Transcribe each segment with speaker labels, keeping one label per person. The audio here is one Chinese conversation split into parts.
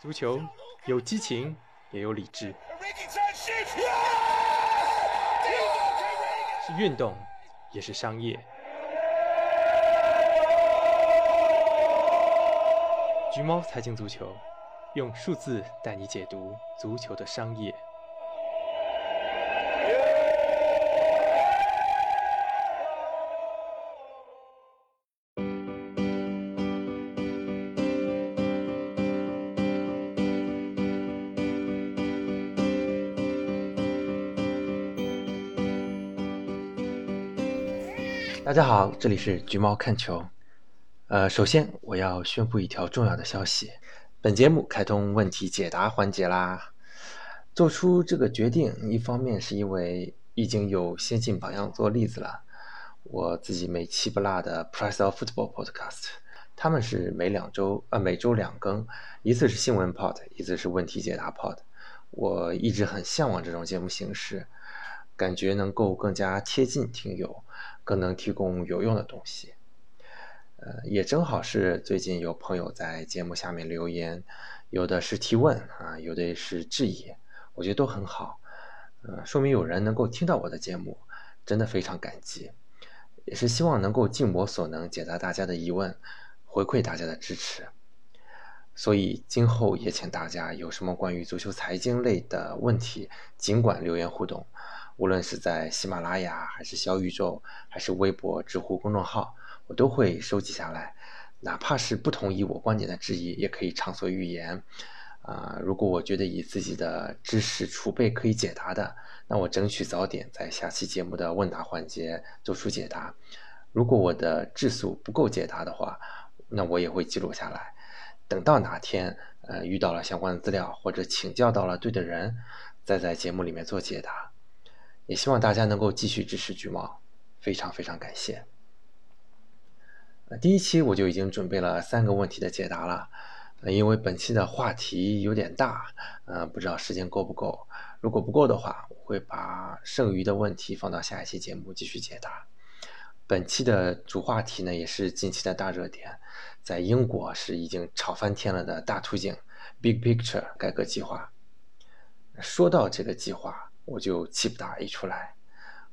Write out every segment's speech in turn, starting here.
Speaker 1: 足球有激情，也有理智，是运动，也是商业。橘猫财经足球，用数字带你解读足球的商业。大家好，这里是橘猫看球。呃，首先我要宣布一条重要的消息：本节目开通问题解答环节啦。做出这个决定，一方面是因为已经有先进榜样做例子了，我自己每期不落的 Price of Football Podcast，他们是每两周呃每周两更，一次是新闻 Pod，一次是问题解答 Pod。我一直很向往这种节目形式，感觉能够更加贴近听友。更能提供有用的东西，呃，也正好是最近有朋友在节目下面留言，有的是提问啊，有的是质疑，我觉得都很好，呃，说明有人能够听到我的节目，真的非常感激，也是希望能够尽我所能解答大家的疑问，回馈大家的支持，所以今后也请大家有什么关于足球财经类的问题，尽管留言互动。无论是在喜马拉雅，还是小宇宙，还是微博、知乎公众号，我都会收集下来。哪怕是不同意我观点的质疑，也可以畅所欲言。啊，如果我觉得以自己的知识储备可以解答的，那我争取早点在下期节目的问答环节做出解答。如果我的质素不够解答的话，那我也会记录下来。等到哪天，呃，遇到了相关的资料，或者请教到了对的人，再在节目里面做解答。也希望大家能够继续支持橘猫，非常非常感谢。呃，第一期我就已经准备了三个问题的解答了，呃，因为本期的话题有点大，呃，不知道时间够不够。如果不够的话，我会把剩余的问题放到下一期节目继续解答。本期的主话题呢，也是近期的大热点，在英国是已经炒翻天了的大图景 （Big Picture） 改革计划。说到这个计划，我就气不打一处来，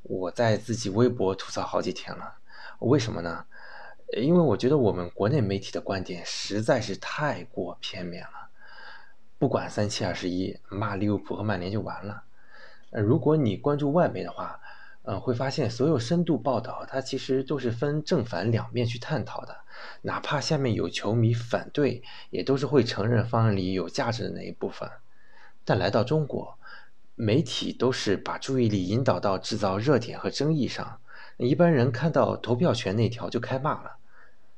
Speaker 1: 我在自己微博吐槽好几天了。为什么呢？因为我觉得我们国内媒体的观点实在是太过片面了。不管三七二十一，骂利物浦和曼联就完了。如果你关注外媒的话，嗯，会发现所有深度报道，它其实都是分正反两面去探讨的。哪怕下面有球迷反对，也都是会承认方案里有价值的那一部分。但来到中国，媒体都是把注意力引导到制造热点和争议上，一般人看到投票权那条就开骂了。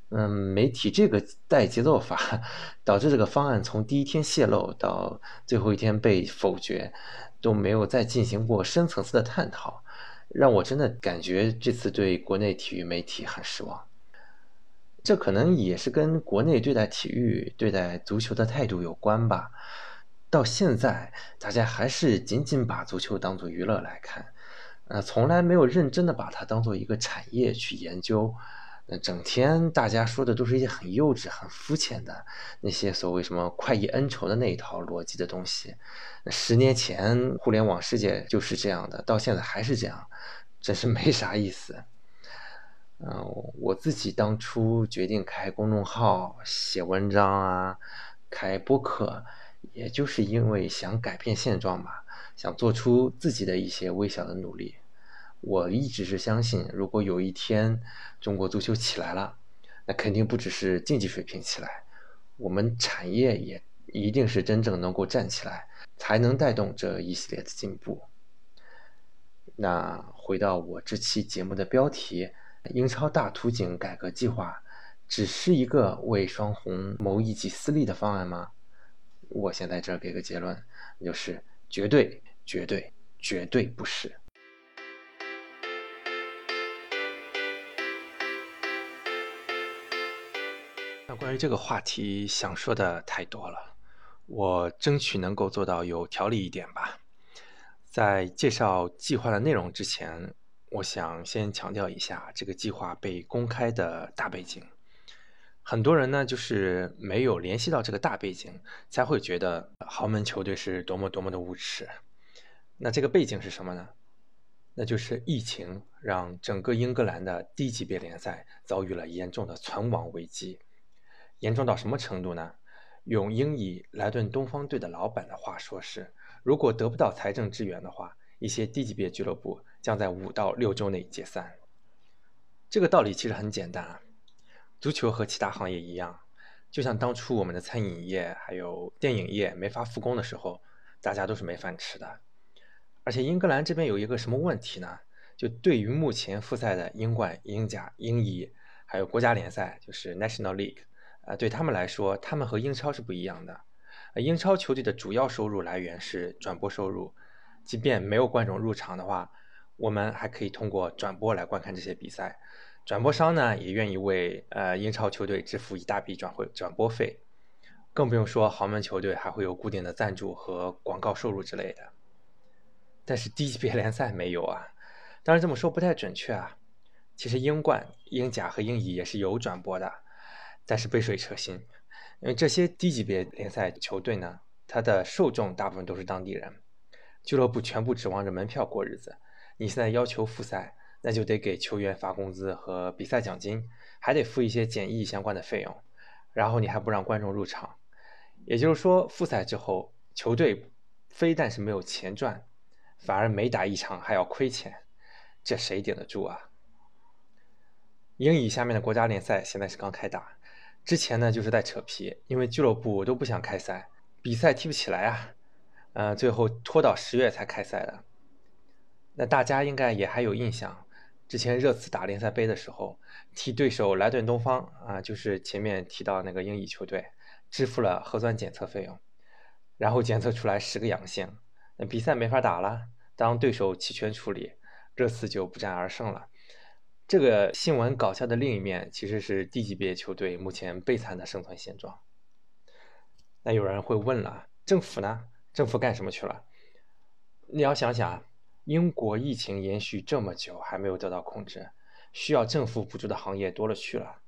Speaker 1: 嗯，媒体这个带节奏法，导致这个方案从第一天泄露到最后一天被否决，都没有再进行过深层次的探讨，让我真的感觉这次对国内体育媒体很失望。这可能也是跟国内对待体育、对待足球的态度有关吧。到现在，大家还是仅仅把足球当做娱乐来看，呃，从来没有认真的把它当做一个产业去研究。那整天大家说的都是一些很幼稚、很肤浅的那些所谓什么快意恩仇的那一套逻辑的东西。十年前互联网世界就是这样的，到现在还是这样，真是没啥意思。嗯，我自己当初决定开公众号、写文章啊，开播客。也就是因为想改变现状吧，想做出自己的一些微小的努力。我一直是相信，如果有一天中国足球起来了，那肯定不只是竞技水平起来，我们产业也一定是真正能够站起来，才能带动这一系列的进步。那回到我这期节目的标题：英超大图景改革计划，只是一个为双红谋一己私利的方案吗？我先在这儿给个结论，就是绝对、绝对、绝对不是。那关于这个话题，想说的太多了，我争取能够做到有条理一点吧。在介绍计划的内容之前，我想先强调一下这个计划被公开的大背景。很多人呢就是没有联系到这个大背景，才会觉得豪门球队是多么多么的无耻。那这个背景是什么呢？那就是疫情让整个英格兰的低级别联赛遭遇了严重的存亡危机。严重到什么程度呢？用英乙莱顿东方队的老板的话说是：如果得不到财政支援的话，一些低级别俱乐部将在五到六周内解散。这个道理其实很简单啊，足球和其他行业一样，就像当初我们的餐饮业还有电影业没法复工的时候，大家都是没饭吃的。而且英格兰这边有一个什么问题呢？就对于目前复赛的英冠、英甲、英乙，还有国家联赛，就是 National League，呃，对他们来说，他们和英超是不一样的。英超球队的主要收入来源是转播收入，即便没有观众入场的话，我们还可以通过转播来观看这些比赛。转播商呢也愿意为呃英超球队支付一大笔转会转播费，更不用说豪门球队还会有固定的赞助和广告收入之类的。但是低级别联赛没有啊，当然这么说不太准确啊。其实英冠、英甲和英乙也是有转播的，但是杯水车薪，因为这些低级别联赛球队呢，它的受众大部分都是当地人，俱乐部全部指望着门票过日子。你现在要求复赛，那就得给球员发工资和比赛奖金，还得付一些检疫相关的费用，然后你还不让观众入场，也就是说复赛之后，球队非但是没有钱赚。反而每打一场还要亏钱，这谁顶得住啊？英乙下面的国家联赛现在是刚开打，之前呢就是在扯皮，因为俱乐部都不想开赛，比赛踢不起来啊，呃，最后拖到十月才开赛的。那大家应该也还有印象，之前热刺打联赛杯的时候，替对手莱顿东方啊，就是前面提到那个英乙球队，支付了核酸检测费用，然后检测出来十个阳性。那比赛没法打了，当对手弃权处理，热刺就不战而胜了。这个新闻搞笑的另一面，其实是低级别球队目前悲惨的生存现状。那有人会问了，政府呢？政府干什么去了？你要想想，英国疫情延续这么久还没有得到控制，需要政府补助的行业多了去了。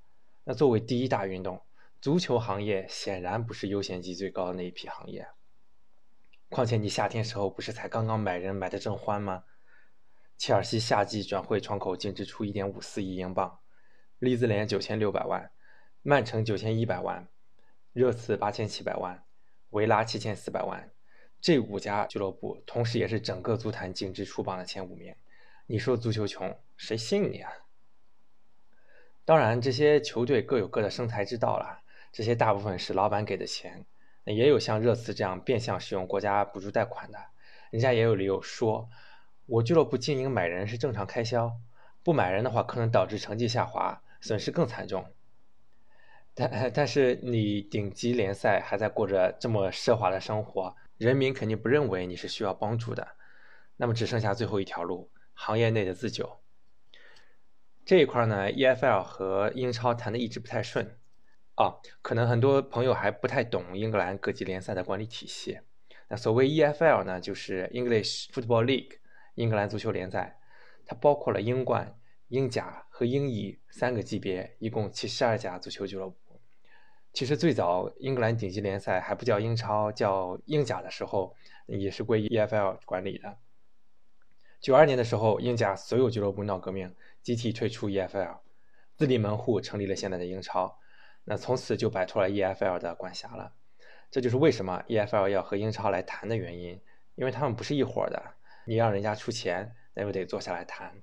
Speaker 1: 那作为第一大运动，足球行业显然不是优先级最高的那一批行业。况且你夏天时候不是才刚刚买人买的正欢吗？切尔西夏季转会窗口净支出一点五四亿英镑，利兹联九千六百万，曼城九千一百万，热刺八千七百万，维拉七千四百万，这五家俱乐部同时也是整个足坛净支出榜的前五名。你说足球穷，谁信你啊？当然，这些球队各有各的生财之道了，这些大部分是老板给的钱。也有像热刺这样变相使用国家补助贷款的，人家也有理由说，我俱乐部经营买人是正常开销，不买人的话可能导致成绩下滑，损失更惨重。但但是你顶级联赛还在过着这么奢华的生活，人民肯定不认为你是需要帮助的，那么只剩下最后一条路，行业内的自救。这一块呢，EFL 和英超谈的一直不太顺。啊，可能很多朋友还不太懂英格兰各级联赛的管理体系。那所谓 EFL 呢，就是 English Football League，英格兰足球联赛，它包括了英冠、英甲和英乙三个级别，一共七十二家足球俱乐部。其实最早英格兰顶级联赛还不叫英超，叫英甲的时候，也是归 EFL 管理的。九二年的时候，英甲所有俱乐部闹革命，集体退出 EFL，自立门户，成立了现在的英超。那从此就摆脱了 EFL 的管辖了，这就是为什么 EFL 要和英超来谈的原因，因为他们不是一伙的，你让人家出钱，那就得坐下来谈。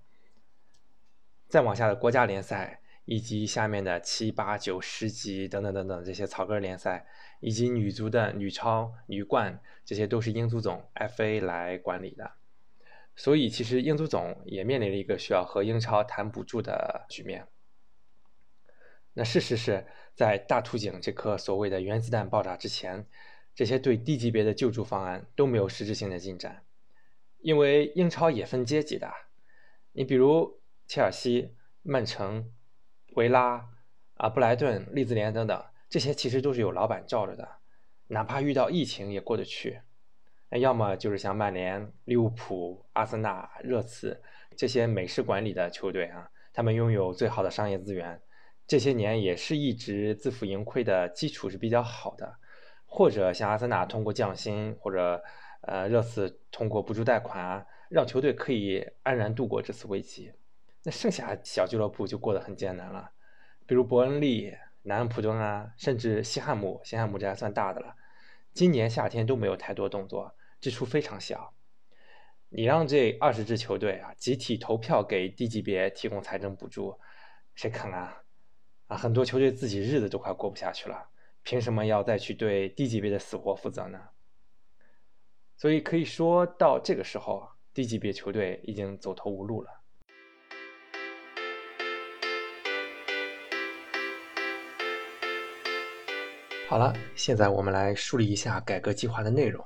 Speaker 1: 再往下的国家联赛，以及下面的七八九十级等等等等这些草根联赛，以及女足的女超、女冠，这些都是英足总 FA 来管理的，所以其实英足总也面临了一个需要和英超谈补助的局面。那事实是在大图景这颗所谓的原子弹爆炸之前，这些对低级别的救助方案都没有实质性的进展。因为英超也分阶级的，你比如切尔西、曼城、维拉、啊布莱顿、利兹联等等，这些其实都是有老板罩着的，哪怕遇到疫情也过得去。那要么就是像曼联、利物浦、阿森纳、热刺这些美式管理的球队啊，他们拥有最好的商业资源。这些年也是一直自负盈亏的基础是比较好的，或者像阿森纳通过降薪，或者呃热刺通过补助贷款啊，让球队可以安然度过这次危机。那剩下小俱乐部就过得很艰难了，比如伯恩利、南安普顿啊，甚至西汉姆，西汉姆这还算大的了，今年夏天都没有太多动作，支出非常小。你让这二十支球队啊集体投票给低级别提供财政补助，谁肯啊？啊，很多球队自己日子都快过不下去了，凭什么要再去对低级别的死活负责呢？所以可以说到这个时候，低级别球队已经走投无路了。好了，现在我们来梳理一下改革计划的内容。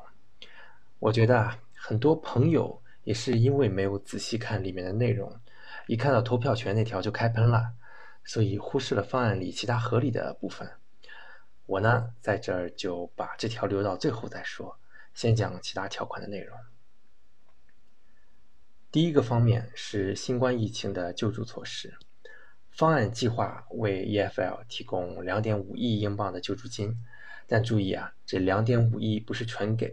Speaker 1: 我觉得啊，很多朋友也是因为没有仔细看里面的内容，一看到投票权那条就开喷了。所以忽视了方案里其他合理的部分。我呢，在这儿就把这条留到最后再说，先讲其他条款的内容。第一个方面是新冠疫情的救助措施。方案计划为 EFL 提供2.5亿英镑的救助金，但注意啊，这2.5亿不是纯给，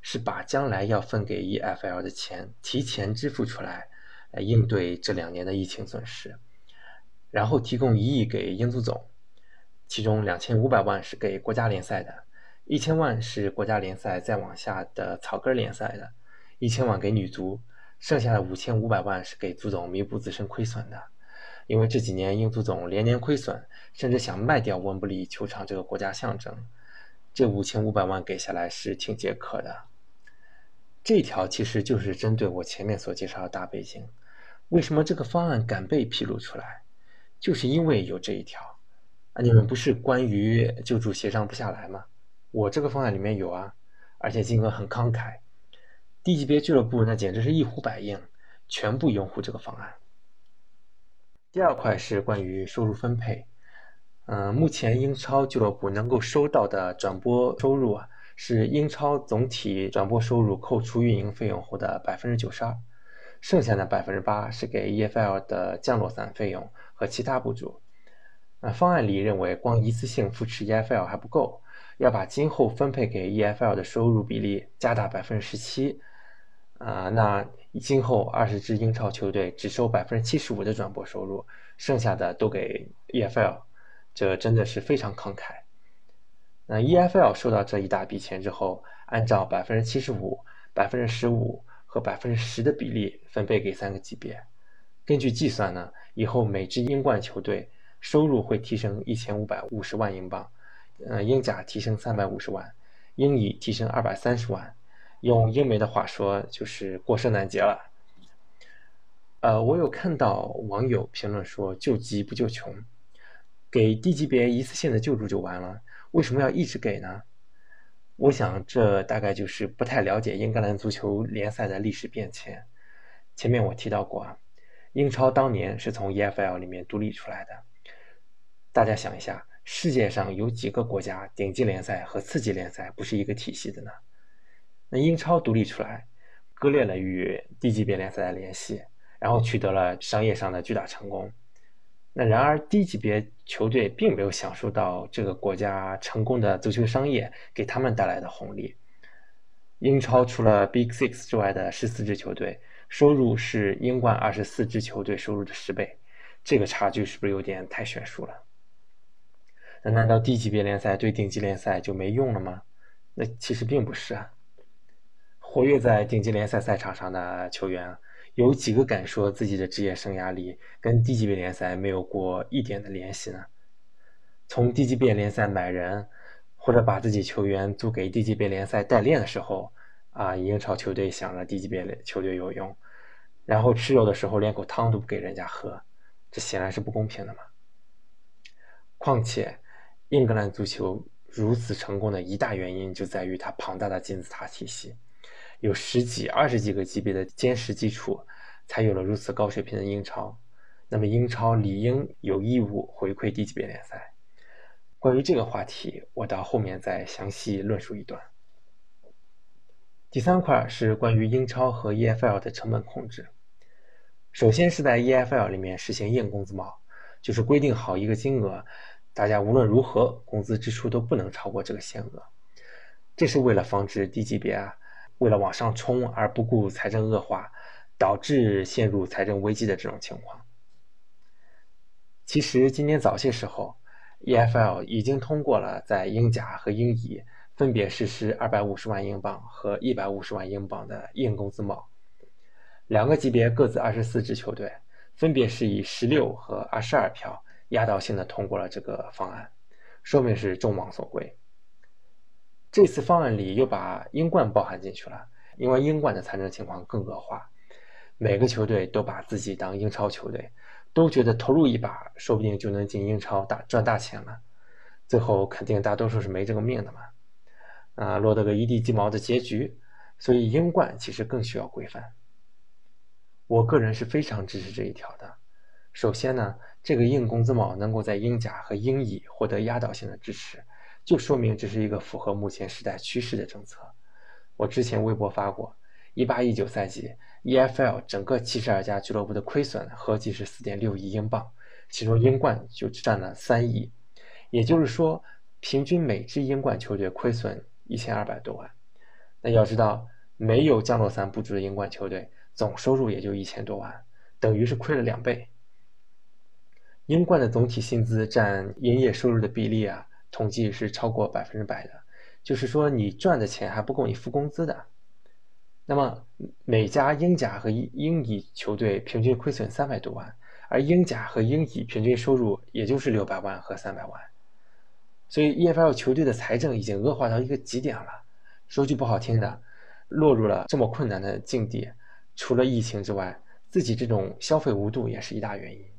Speaker 1: 是把将来要分给 EFL 的钱提前支付出来，来应对这两年的疫情损失。然后提供一亿给英足总，其中两千五百万是给国家联赛的，一千万是国家联赛再往下的草根联赛的，一千万给女足，剩下的五千五百万是给足总弥补自身亏损的。因为这几年英足总连年亏损，甚至想卖掉温布利球场这个国家象征，这五千五百万给下来是挺解渴的。这条其实就是针对我前面所介绍的大背景，为什么这个方案敢被披露出来？就是因为有这一条啊，你们不是关于救助协商不下来吗？我这个方案里面有啊，而且金额很慷慨，低级别俱乐部那简直是一呼百应，全部拥护这个方案。第二块是关于收入分配，嗯，目前英超俱乐部能够收到的转播收入啊，是英超总体转播收入扣除运营费用后的百分之九十二，剩下的百分之八是给 EFL 的降落伞费用。和其他补助，那方案里认为光一次性扶持 EFL 还不够，要把今后分配给 EFL 的收入比例加大百分之十七，啊，那今后二十支英超球队只收百分之七十五的转播收入，剩下的都给 EFL，这真的是非常慷慨。那 EFL 收到这一大笔钱之后，按照百分之七十五、百分之十五和百分之十的比例分配给三个级别。根据计算呢，以后每支英冠球队收入会提升一千五百五十万英镑，呃，英甲提升三百五十万，英乙提升二百三十万，用英媒的话说就是过圣诞节了。呃，我有看到网友评论说救急不救穷，给低级别一次性的救助就完了，为什么要一直给呢？我想这大概就是不太了解英格兰足球联赛的历史变迁。前面我提到过啊。英超当年是从 EFL 里面独立出来的。大家想一下，世界上有几个国家顶级联赛和次级联赛不是一个体系的呢？那英超独立出来，割裂了与低级别联赛的联系，然后取得了商业上的巨大成功。那然而低级别球队并没有享受到这个国家成功的足球商业给他们带来的红利。英超除了 Big Six 之外的十四支球队。收入是英冠二十四支球队收入的十倍，这个差距是不是有点太悬殊了？那难道低级别联赛对顶级联赛就没用了吗？那其实并不是啊。活跃在顶级联赛赛场上的球员，有几个敢说自己的职业生涯里跟低级别联赛没有过一点的联系呢？从低级别联赛买人，或者把自己球员租给低级别联赛代练的时候，啊，英超球队想着低级别球队有用。然后吃肉的时候连口汤都不给人家喝，这显然是不公平的嘛。况且，英格兰足球如此成功的一大原因就在于它庞大的金字塔体系，有十几、二十几个级别的坚实基础，才有了如此高水平的英超。那么，英超理应有义务回馈低级别联赛。关于这个话题，我到后面再详细论述一段。第三块是关于英超和 EFL 的成本控制。首先是在 EFL 里面实行硬工资帽，就是规定好一个金额，大家无论如何工资支出都不能超过这个限额。这是为了防止低级别啊，为了往上冲而不顾财政恶化，导致陷入财政危机的这种情况。其实今年早些时候，EFL 已经通过了在英甲和英乙分别实施二百五十万英镑和一百五十万英镑的硬工资帽，两个级别各自二十四支球队，分别是以十六和二十二票压倒性的通过了这个方案，说明是众望所归。这次方案里又把英冠包含进去了，因为英冠的财政情况更恶化，每个球队都把自己当英超球队。都觉得投入一把，说不定就能进英超大赚大钱了。最后肯定大多数是没这个命的嘛，啊，落得个一地鸡毛的结局。所以英冠其实更需要规范。我个人是非常支持这一条的。首先呢，这个硬工资帽能够在英甲和英乙获得压倒性的支持，就说明这是一个符合目前时代趋势的政策。我之前微博发过，一八一九赛季。EFL 整个七十二家俱乐部的亏损合计是四点六亿英镑，其中英冠就占了三亿，也就是说，平均每支英冠球队亏损一千二百多万。那要知道，没有降落伞补助的英冠球队总收入也就一千多万，等于是亏了两倍。英冠的总体薪资占营业收入的比例啊，统计是超过百分之百的，就是说你赚的钱还不够你付工资的。那么每家英甲和英乙球队平均亏损三百多万，而英甲和英乙平均收入也就是六百万和三百万，所以 EFL 球队的财政已经恶化到一个极点了。说句不好听的，落入了这么困难的境地，除了疫情之外，自己这种消费无度也是一大原因。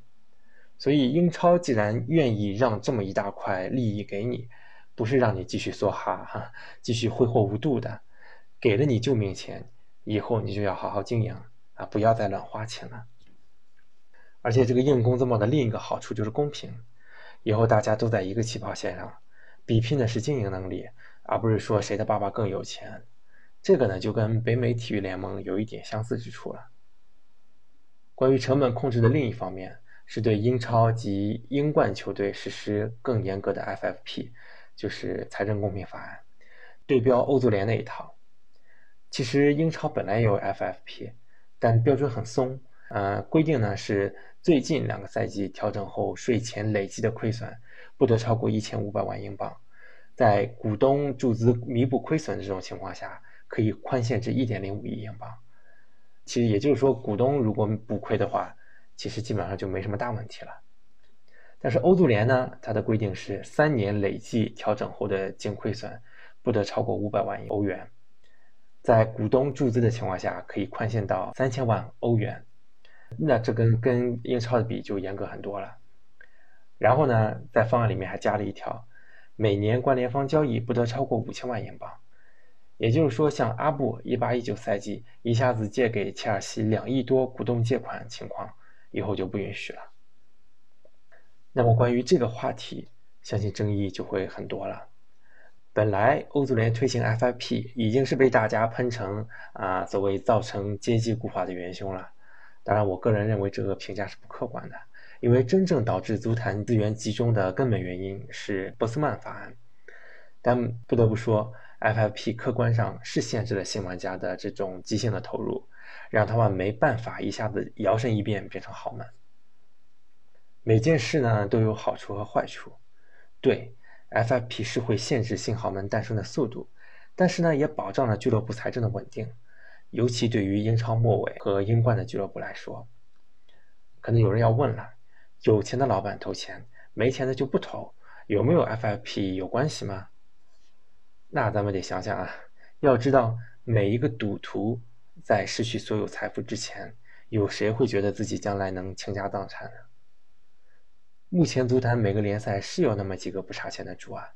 Speaker 1: 所以英超既然愿意让这么一大块利益给你，不是让你继续梭哈哈，继续挥霍无度的，给了你救命钱。以后你就要好好经营啊，不要再乱花钱了。而且这个硬工资帽的另一个好处就是公平，以后大家都在一个起跑线上，比拼的是经营能力，而不是说谁的爸爸更有钱。这个呢，就跟北美体育联盟有一点相似之处了。关于成本控制的另一方面，是对英超及英冠球队实施更严格的 FFP，就是财政公平法案，对标欧足联那一套。其实英超本来也有 FFP，但标准很松。呃，规定呢是最近两个赛季调整后税前累计的亏损不得超过一千五百万英镑，在股东注资弥补亏损的这种情况下，可以宽限至一点零五亿英镑。其实也就是说，股东如果补亏的话，其实基本上就没什么大问题了。但是欧足联呢，它的规定是三年累计调整后的净亏损不得超过五百万欧元。在股东注资的情况下，可以宽限到三千万欧元，那这跟跟英超的比就严格很多了。然后呢，在方案里面还加了一条，每年关联方交易不得超过五千万英镑，也就是说，像阿布一八一九赛季一下子借给切尔西两亿多股东借款情况，以后就不允许了。那么关于这个话题，相信争议就会很多了。本来欧足联推行 FIP 已经是被大家喷成啊所谓造成阶级固化的元凶了。当然，我个人认为这个评价是不客观的，因为真正导致足坛资源集中的根本原因是波斯曼法案。但不得不说，FFP 客观上是限制了新玩家的这种即兴的投入，让他们没办法一下子摇身一变变成豪门。每件事呢都有好处和坏处，对。FFP 是会限制新豪门诞生的速度，但是呢，也保障了俱乐部财政的稳定，尤其对于英超末尾和英冠的俱乐部来说。可能有人要问了：有钱的老板投钱，没钱的就不投，有没有 FFP 有关系吗？那咱们得想想啊，要知道每一个赌徒在失去所有财富之前，有谁会觉得自己将来能倾家荡产呢？目前足坛每个联赛是有那么几个不差钱的主啊，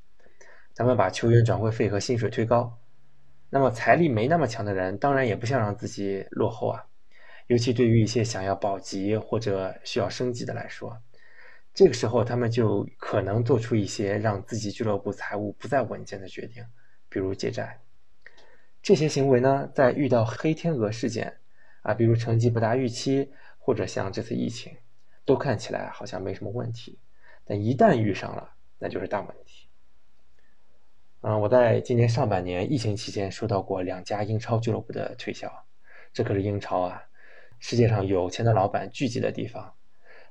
Speaker 1: 咱们把球员转会费和薪水推高，那么财力没那么强的人当然也不想让自己落后啊，尤其对于一些想要保级或者需要升级的来说，这个时候他们就可能做出一些让自己俱乐部财务不再稳健的决定，比如借债。这些行为呢，在遇到黑天鹅事件啊，比如成绩不达预期，或者像这次疫情。都看起来好像没什么问题，但一旦遇上了，那就是大问题。嗯，我在今年上半年疫情期间收到过两家英超俱乐部的推销，这可是英超啊，世界上有钱的老板聚集的地方，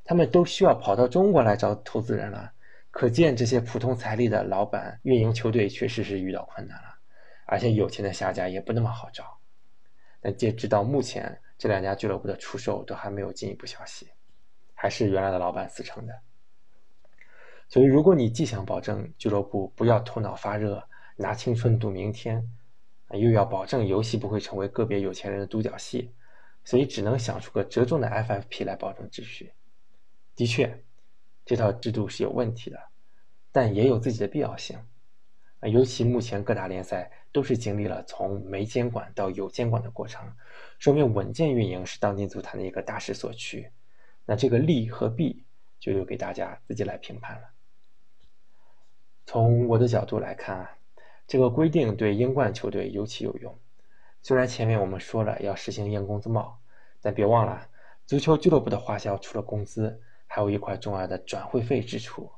Speaker 1: 他们都需要跑到中国来找投资人了，可见这些普通财力的老板运营球队确实是遇到困难了，而且有钱的下家也不那么好找。但截止到目前，这两家俱乐部的出售都还没有进一步消息，还是原来的老板死撑的。所以，如果你既想保证俱乐部不要头脑发热拿青春赌明天，又要保证游戏不会成为个别有钱人的独角戏，所以只能想出个折中的 FFP 来保证秩序。的确，这套制度是有问题的，但也有自己的必要性。啊尤其目前各大联赛都是经历了从没监管到有监管的过程，说明稳健运营是当今足坛的一个大势所趋。那这个利和弊就留给大家自己来评判了。从我的角度来看啊，这个规定对英冠球队尤其有用。虽然前面我们说了要实行硬工资帽，但别忘了，足球俱乐部的花销除了工资，还有一块重要的转会费支出。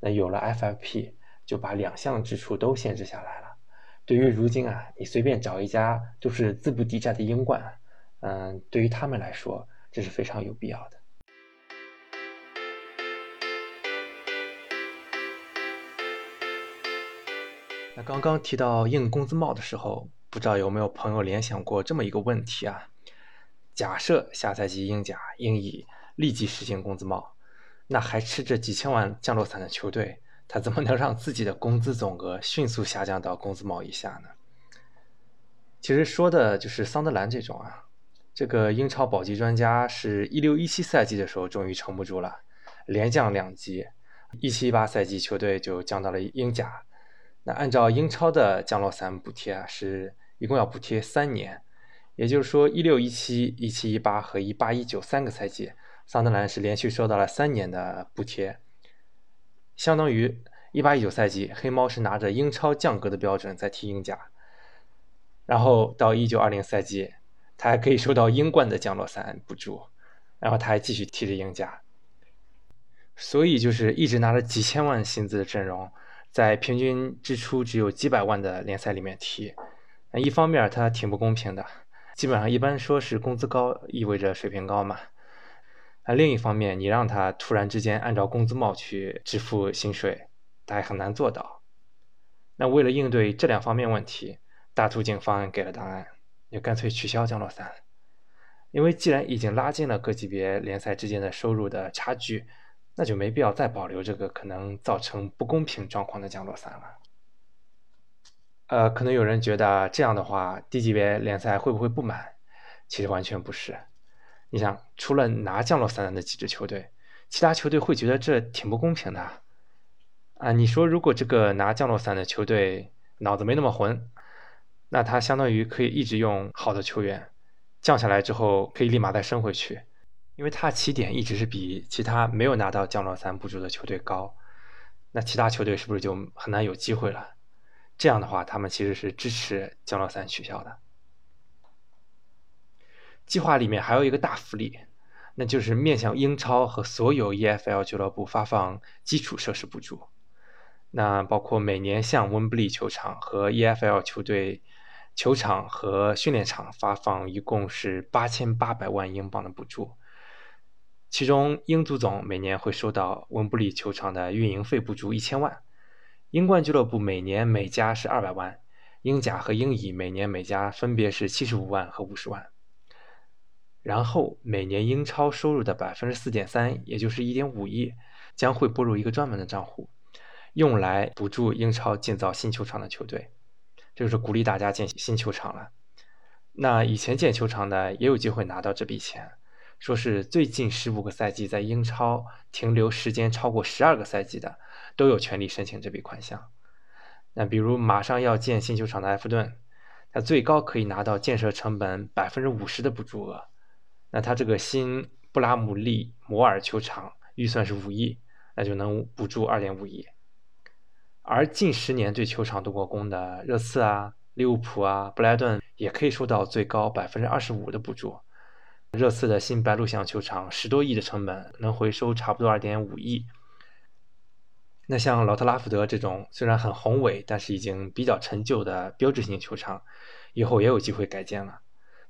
Speaker 1: 那有了 FFP，就把两项支出都限制下来了。对于如今啊，你随便找一家都是资不抵债的英冠，嗯，对于他们来说，这是非常有必要的。那刚刚提到硬工资帽的时候，不知道有没有朋友联想过这么一个问题啊？假设下赛季英甲、英乙立即实行工资帽，那还吃着几千万降落伞的球队，他怎么能让自己的工资总额迅速下降到工资帽以下呢？其实说的就是桑德兰这种啊，这个英超保级专家是一六一七赛季的时候终于撑不住了，连降两级，一七一八赛季球队就降到了英甲。那按照英超的降落伞补贴啊，是一共要补贴三年，也就是说，一六一七、一七一八和一八一九三个赛季，桑德兰是连续收到了三年的补贴，相当于一八一九赛季，黑猫是拿着英超降格的标准在踢英甲，然后到一九二零赛季，他还可以收到英冠的降落伞补助，然后他还继续踢着英甲，所以就是一直拿着几千万薪资的阵容。在平均支出只有几百万的联赛里面踢，那一方面它挺不公平的，基本上一般说是工资高意味着水平高嘛。那另一方面，你让他突然之间按照工资帽去支付薪水，他也很难做到。那为了应对这两方面问题，大图景方案给了答案，就干脆取消降落伞，因为既然已经拉近了各级别联赛之间的收入的差距。那就没必要再保留这个可能造成不公平状况的降落伞了。呃，可能有人觉得这样的话，低级别联赛会不会不满？其实完全不是。你想，除了拿降落伞的那几支球队，其他球队会觉得这挺不公平的。啊，你说如果这个拿降落伞的球队脑子没那么混，那他相当于可以一直用好的球员，降下来之后可以立马再升回去。因为他起点一直是比其他没有拿到降落伞补助的球队高，那其他球队是不是就很难有机会了？这样的话，他们其实是支持降落伞取消的。计划里面还有一个大福利，那就是面向英超和所有 EFL 俱乐部发放基础设施补助，那包括每年向温布利球场和 EFL 球队球场和训练场发放一共是八千八百万英镑的补助。其中，英足总每年会收到温布利球场的运营费补助一千万，英冠俱乐部每年每家是二百万，英甲和英乙每年每家分别是七十五万和五十万。然后，每年英超收入的百分之四点三，也就是一点五亿，将会拨入一个专门的账户，用来补助英超建造新球场的球队，这就是鼓励大家建新球场了。那以前建球场的也有机会拿到这笔钱。说是最近十五个赛季在英超停留时间超过十二个赛季的，都有权利申请这笔款项。那比如马上要建新球场的埃弗顿，它最高可以拿到建设成本百分之五十的补助额。那他这个新布拉姆利摩尔球场预算是五亿，那就能补助二点五亿。而近十年对球场动过工的热刺啊、利物浦啊、布莱顿也可以收到最高百分之二十五的补助。热刺的新白鹿巷球场十多亿的成本能回收差不多二点五亿。那像老特拉福德这种虽然很宏伟，但是已经比较陈旧的标志性球场，以后也有机会改建了。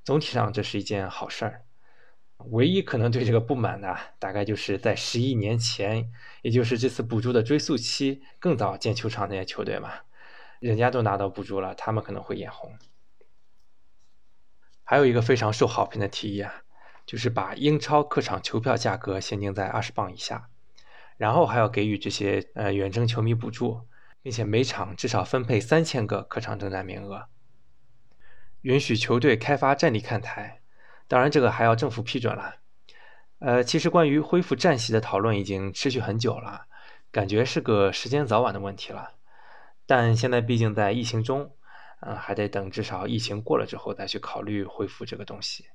Speaker 1: 总体上这是一件好事儿。唯一可能对这个不满的，大概就是在十一年前，也就是这次补助的追溯期更早建球场那些球队嘛，人家都拿到补助了，他们可能会眼红。还有一个非常受好评的提议啊。就是把英超客场球票价格限定在二十磅以下，然后还要给予这些呃远征球迷补助，并且每场至少分配三千个客场征战名额，允许球队开发站立看台，当然这个还要政府批准了。呃，其实关于恢复战席的讨论已经持续很久了，感觉是个时间早晚的问题了。但现在毕竟在疫情中，嗯，还得等至少疫情过了之后再去考虑恢复这个东西。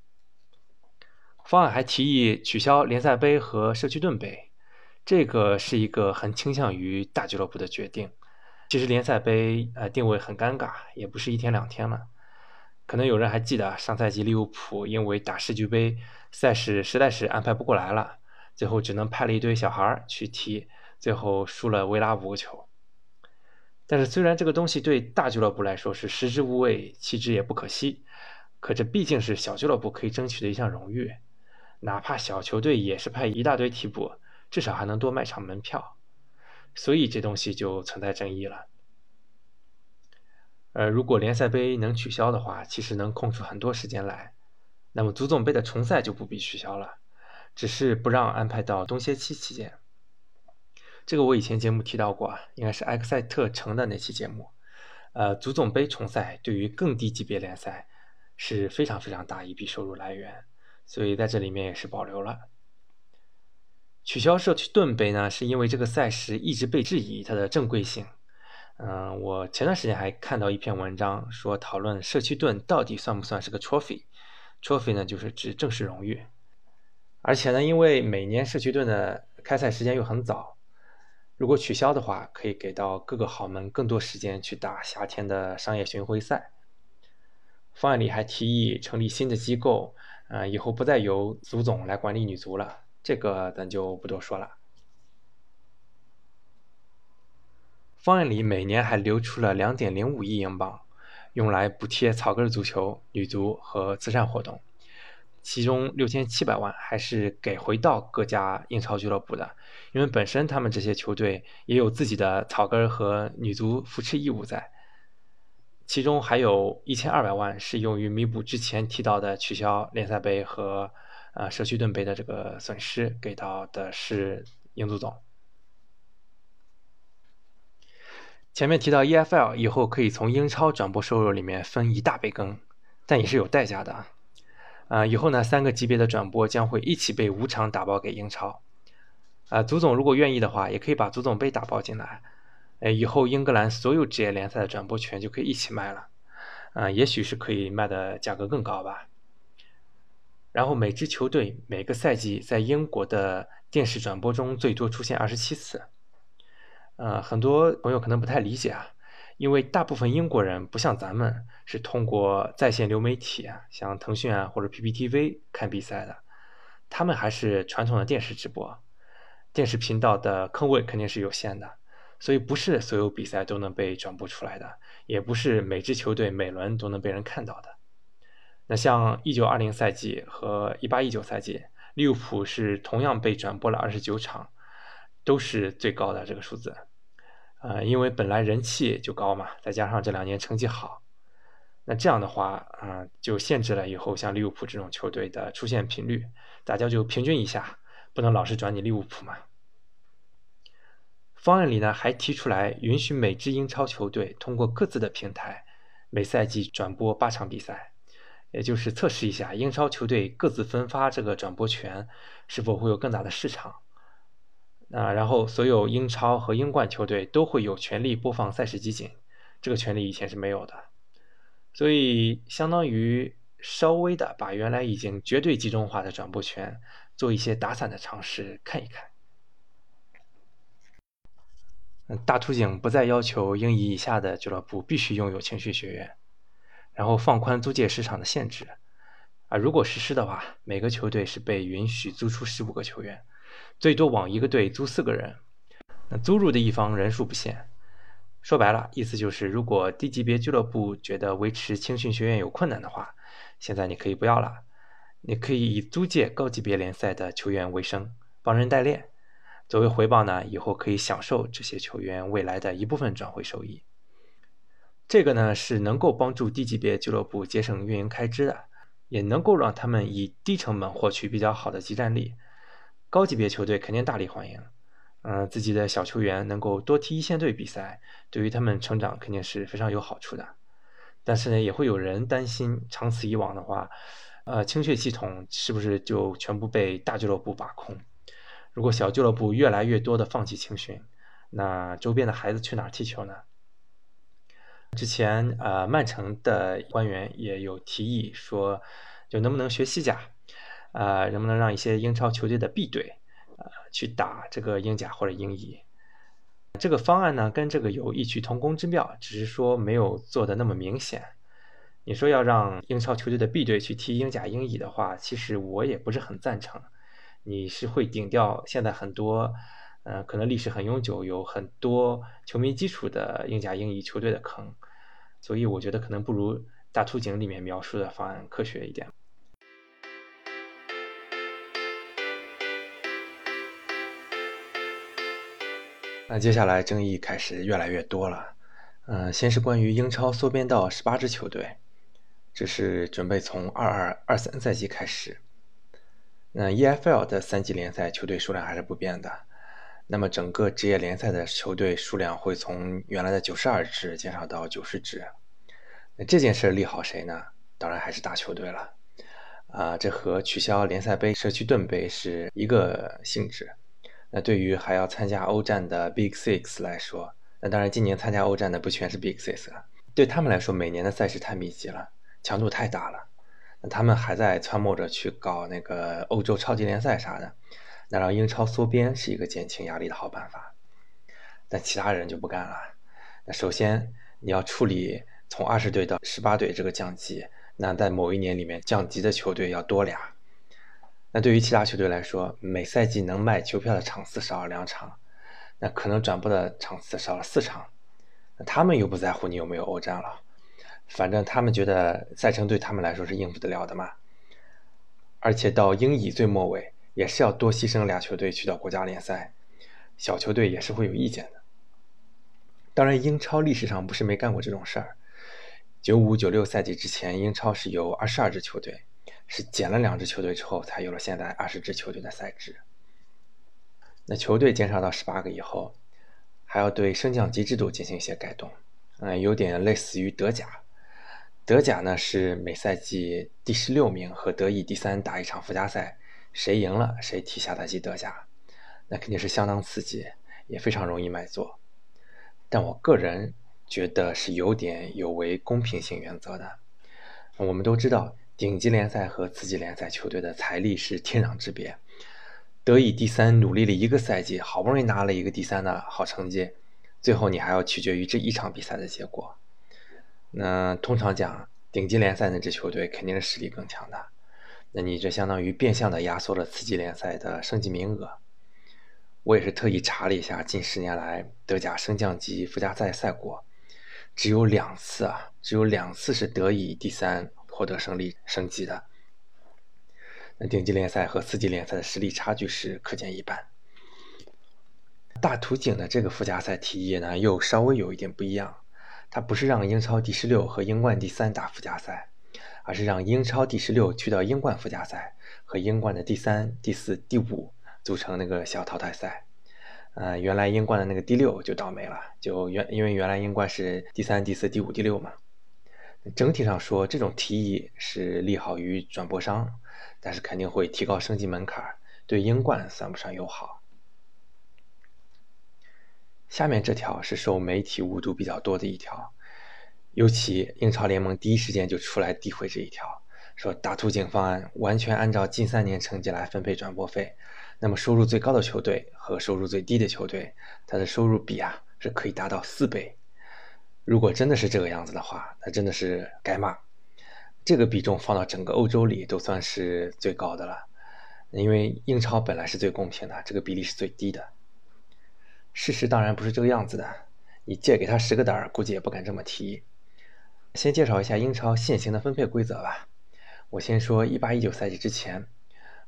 Speaker 1: 方案还提议取消联赛杯和社区盾杯，这个是一个很倾向于大俱乐部的决定。其实联赛杯呃定位很尴尬，也不是一天两天了。可能有人还记得上赛季利物浦因为打世俱杯赛事实在是安排不过来了，最后只能派了一堆小孩去踢，最后输了维拉五个球。但是虽然这个东西对大俱乐部来说是食之无味，弃之也不可惜，可这毕竟是小俱乐部可以争取的一项荣誉。哪怕小球队也是派一大堆替补，至少还能多卖场门票，所以这东西就存在争议了。呃，如果联赛杯能取消的话，其实能空出很多时间来。那么足总杯的重赛就不必取消了，只是不让安排到冬歇期期间。这个我以前节目提到过啊，应该是埃克塞特城的那期节目。呃，足总杯重赛对于更低级别联赛是非常非常大一笔收入来源。所以在这里面也是保留了。取消社区盾杯呢，是因为这个赛事一直被质疑它的正规性。嗯，我前段时间还看到一篇文章说讨论社区盾到底算不算是个 trophy？trophy 呢就是指正式荣誉。而且呢，因为每年社区盾的开赛时间又很早，如果取消的话，可以给到各个豪门更多时间去打夏天的商业巡回赛。方案里还提议成立新的机构。啊，以后不再由足总来管理女足了，这个咱就不多说了。方案里每年还留出了两点零五亿英镑，用来补贴草根足球、女足和慈善活动，其中六千七百万还是给回到各家英超俱乐部的，因为本身他们这些球队也有自己的草根和女足扶持义务在。其中还有一千二百万是用于弥补之前提到的取消联赛杯和呃社区盾杯的这个损失，给到的是英足总。前面提到 EFL 以后可以从英超转播收入里面分一大杯羹，但也是有代价的。啊，以后呢三个级别的转播将会一起被无偿打包给英超。啊，足总如果愿意的话，也可以把足总杯打包进来。哎，以后英格兰所有职业联赛的转播权就可以一起卖了，啊，也许是可以卖的价格更高吧。然后每支球队每个赛季在英国的电视转播中最多出现二十七次，呃，很多朋友可能不太理解啊，因为大部分英国人不像咱们是通过在线流媒体啊，像腾讯啊或者 PPTV 看比赛的，他们还是传统的电视直播，电视频道的坑位肯定是有限的。所以不是所有比赛都能被转播出来的，也不是每支球队每轮都能被人看到的。那像一九二零赛季和一八一九赛季，利物浦是同样被转播了二十九场，都是最高的这个数字。呃，因为本来人气就高嘛，再加上这两年成绩好，那这样的话啊，就限制了以后像利物浦这种球队的出现频率，大家就平均一下，不能老是转你利物浦嘛。方案里呢还提出来，允许每支英超球队通过各自的平台，每赛季转播八场比赛，也就是测试一下英超球队各自分发这个转播权是否会有更大的市场。啊，然后所有英超和英冠球队都会有权利播放赛事集锦，这个权利以前是没有的，所以相当于稍微的把原来已经绝对集中化的转播权做一些打散的尝试，看一看。大图景不再要求英乙以下的俱乐部必须拥有青训学院，然后放宽租借市场的限制，啊，如果实施的话，每个球队是被允许租出十五个球员，最多往一个队租四个人。那租入的一方人数不限。说白了，意思就是，如果低级别俱乐部觉得维持青训学院有困难的话，现在你可以不要了，你可以以租借高级别联赛的球员为生，帮人代练。作为回报呢，以后可以享受这些球员未来的一部分转会收益。这个呢，是能够帮助低级别俱乐部节省运营开支的。也能够让他们以低成本获取比较好的集战力，高级别球队肯定大力欢迎。嗯，自己的小球员能够多踢一线队比赛，对于他们成长肯定是非常有好处的。但是呢，也会有人担心，长此以往的话，呃，青训系统是不是就全部被大俱乐部把控？如果小俱乐部越来越多的放弃青训，那周边的孩子去哪儿踢球呢？之前，呃，曼城的官员也有提议说，就能不能学西甲，呃，能不能让一些英超球队的 B 队，呃，去打这个英甲或者英乙？这个方案呢，跟这个有异曲同工之妙，只是说没有做的那么明显。你说要让英超球队的 B 队去踢英甲、英乙的话，其实我也不是很赞成。你是会顶掉现在很多，呃，可能历史很悠久、有很多球迷基础的英甲、英乙球队的坑。所以我觉得可能不如大图景里面描述的方案科学一点。那接下来争议开始越来越多了。嗯，先是关于英超缩编到十八支球队，这是准备从二二二三赛季开始。那 EFL 的三级联赛球队数量还是不变的。那么整个职业联赛的球队数量会从原来的九十二支减少到九十支。那这件事利好谁呢？当然还是大球队了。啊，这和取消联赛杯、社区盾杯是一个性质。那对于还要参加欧战的 Big Six 来说，那当然今年参加欧战的不全是 Big Six 了。对他们来说，每年的赛事太密集了，强度太大了。那他们还在揣摩着去搞那个欧洲超级联赛啥的。那让英超缩编是一个减轻压力的好办法，但其他人就不干了。那首先你要处理从二十队到十八队这个降级，那在某一年里面降级的球队要多俩。那对于其他球队来说，每赛季能卖球票的场次少了两场，那可能转播的场次少了四场。那他们又不在乎你有没有欧战了，反正他们觉得赛程对他们来说是应付得了的嘛。而且到英乙最末尾。也是要多牺牲俩球队去到国家联赛，小球队也是会有意见的。当然，英超历史上不是没干过这种事儿。九五九六赛季之前，英超是有二十二支球队，是减了两支球队之后，才有了现在二十支球队的赛制。那球队减少到十八个以后，还要对升降级制度进行一些改动，嗯，有点类似于德甲。德甲呢是每赛季第十六名和德乙第三打一场附加赛。谁赢了，谁踢下赛季德甲，那肯定是相当刺激，也非常容易卖座。但我个人觉得是有点有违公平性原则的。我们都知道，顶级联赛和次级联赛球队的财力是天壤之别。德乙第三努力了一个赛季，好不容易拿了一个第三的好成绩，最后你还要取决于这一场比赛的结果。那通常讲，顶级联赛那支球队肯定是实力更强的。那你这相当于变相的压缩了次级联赛的升级名额。我也是特意查了一下，近十年来德甲升降级附加赛赛果，只有两次啊，只有两次是德乙第三获得胜利升级的。那顶级联赛和次级联赛的实力差距是可见一斑。大图景的这个附加赛提议呢，又稍微有一点不一样，它不是让英超第十六和英冠第三打附加赛。而是让英超第十六去到英冠附加赛，和英冠的第三、第四、第五组成那个小淘汰赛。呃，原来英冠的那个第六就倒霉了，就原因为原来英冠是第三、第四、第五、第六嘛。整体上说，这种提议是利好于转播商，但是肯定会提高升级门槛，对英冠算不上友好。下面这条是受媒体误读比较多的一条。尤其英超联盟第一时间就出来诋毁这一条，说大图景方案完全按照近三年成绩来分配转播费，那么收入最高的球队和收入最低的球队，它的收入比啊是可以达到四倍。如果真的是这个样子的话，那真的是该骂。这个比重放到整个欧洲里都算是最高的了，因为英超本来是最公平的，这个比例是最低的。事实当然不是这个样子的，你借给他十个胆儿，估计也不敢这么提。先介绍一下英超现行的分配规则吧。我先说一八一九赛季之前，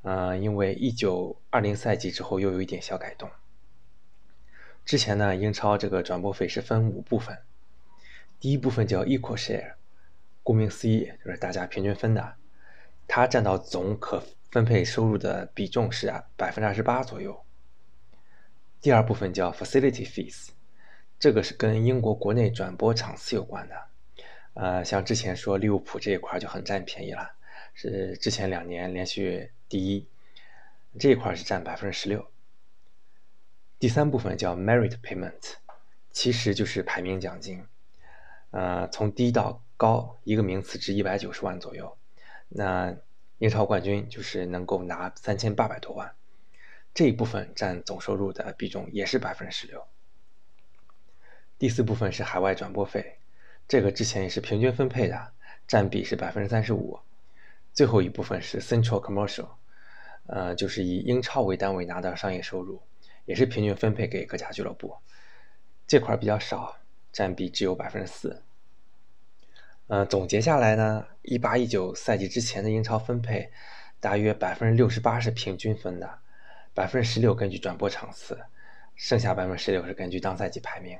Speaker 1: 嗯，因为一九二零赛季之后又有一点小改动。之前呢，英超这个转播费是分五部分，第一部分叫 equal share。顾名思义，就是大家平均分的，它占到总可分配收入的比重是百分之二十八左右。第二部分叫 facility fees，这个是跟英国国内转播场次有关的。呃，像之前说利物浦这一块就很占便宜了，是之前两年连续第一，这一块是占百分之十六。第三部分叫 merit payment，其实就是排名奖金，呃，从低到高一个名次值一百九十万左右，那英超冠军就是能够拿三千八百多万，这一部分占总收入的比重也是百分之十六。第四部分是海外转播费，这个之前也是平均分配的，占比是百分之三十五。最后一部分是 Central Commercial，呃，就是以英超为单位拿到商业收入，也是平均分配给各家俱乐部，这块比较少，占比只有百分之四。呃，总结下来呢，一八一九赛季之前的英超分配，大约百分之六十八是平均分的，百分之十六根据转播场次，剩下百分之十六是根据当赛季排名。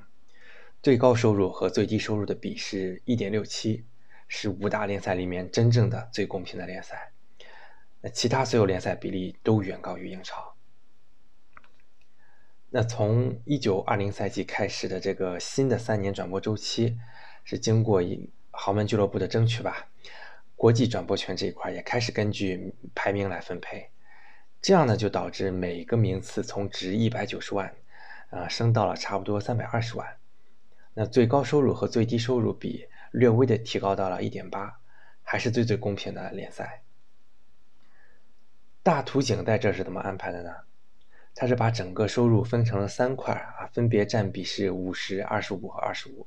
Speaker 1: 最高收入和最低收入的比是一点六七，是五大联赛里面真正的最公平的联赛。那其他所有联赛比例都远高于英超。那从一九二零赛季开始的这个新的三年转播周期，是经过一。豪门俱乐部的争取吧，国际转播权这一块也开始根据排名来分配，这样呢就导致每个名次从值一百九十万，啊升到了差不多三百二十万，那最高收入和最低收入比略微的提高到了一点八，还是最最公平的联赛。大图景在这是怎么安排的呢？它是把整个收入分成了三块啊，分别占比是五十、二十五和二十五。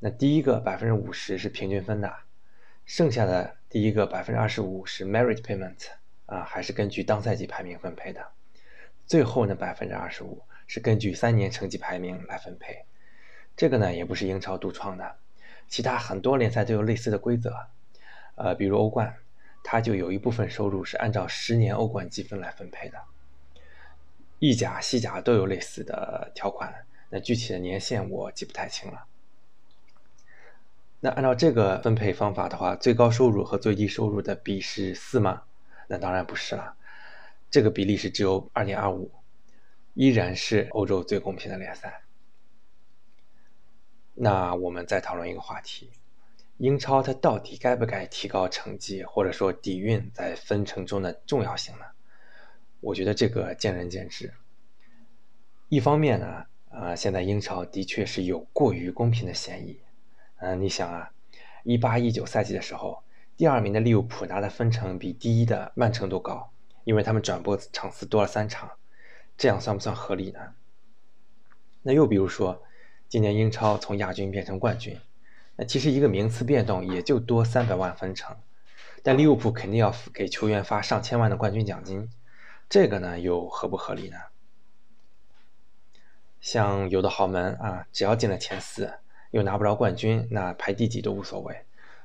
Speaker 1: 那第一个百分之五十是平均分的，剩下的第一个百分之二十五是 merit payment 啊，还是根据当赛季排名分配的。最后那百分之二十五是根据三年成绩排名来分配。这个呢也不是英超独创的，其他很多联赛都有类似的规则。呃，比如欧冠，它就有一部分收入是按照十年欧冠积分来分配的。意甲、西甲都有类似的条款，那具体的年限我记不太清了。那按照这个分配方法的话，最高收入和最低收入的比是四吗？那当然不是了，这个比例是只有二点二五，依然是欧洲最公平的联赛。那我们再讨论一个话题：英超它到底该不该提高成绩，或者说底蕴在分成中的重要性呢？我觉得这个见仁见智。一方面呢，啊，现在英超的确是有过于公平的嫌疑。嗯，你想啊，一八一九赛季的时候，第二名的利物浦拿的分成比第一的曼城都高，因为他们转播场次多了三场，这样算不算合理呢？那又比如说，今年英超从亚军变成冠军，那其实一个名次变动也就多三百万分成，但利物浦肯定要给球员发上千万的冠军奖金，这个呢又合不合理呢？像有的豪门啊，只要进了前四。又拿不着冠军，那排第几都无所谓。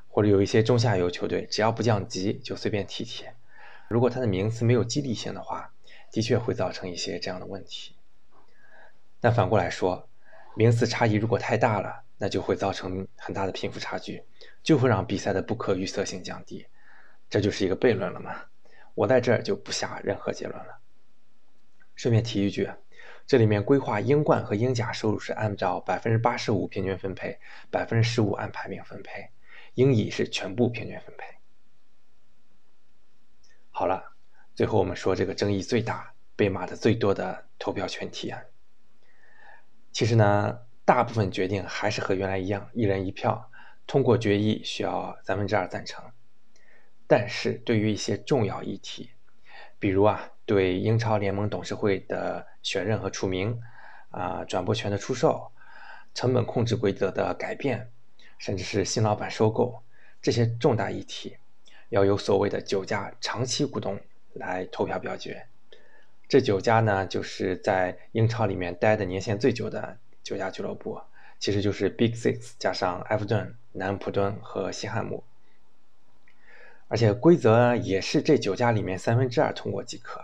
Speaker 1: 或者有一些中下游球队，只要不降级就随便踢踢。如果他的名次没有激励性的话，的确会造成一些这样的问题。但反过来说，名次差异如果太大了，那就会造成很大的贫富差距，就会让比赛的不可预测性降低。这就是一个悖论了嘛？我在这儿就不下任何结论了。顺便提一句。这里面规划英冠和英甲收入是按照百分之八十五平均分配，百分之十五按排名分配，英乙是全部平均分配。好了，最后我们说这个争议最大、被骂的最多的投票权提案。其实呢，大部分决定还是和原来一样，一人一票通过决议需要三分之二赞成。但是对于一些重要议题，比如啊。对英超联盟董事会的选任和除名，啊，转播权的出售，成本控制规则的改变，甚至是新老板收购，这些重大议题，要由所谓的九家长期股东来投票表决。这九家呢，就是在英超里面待的年限最久的九家俱乐部，其实就是 Big Six 加上埃弗顿、南普敦和西汉姆。而且规则也是这九家里面三分之二通过即可。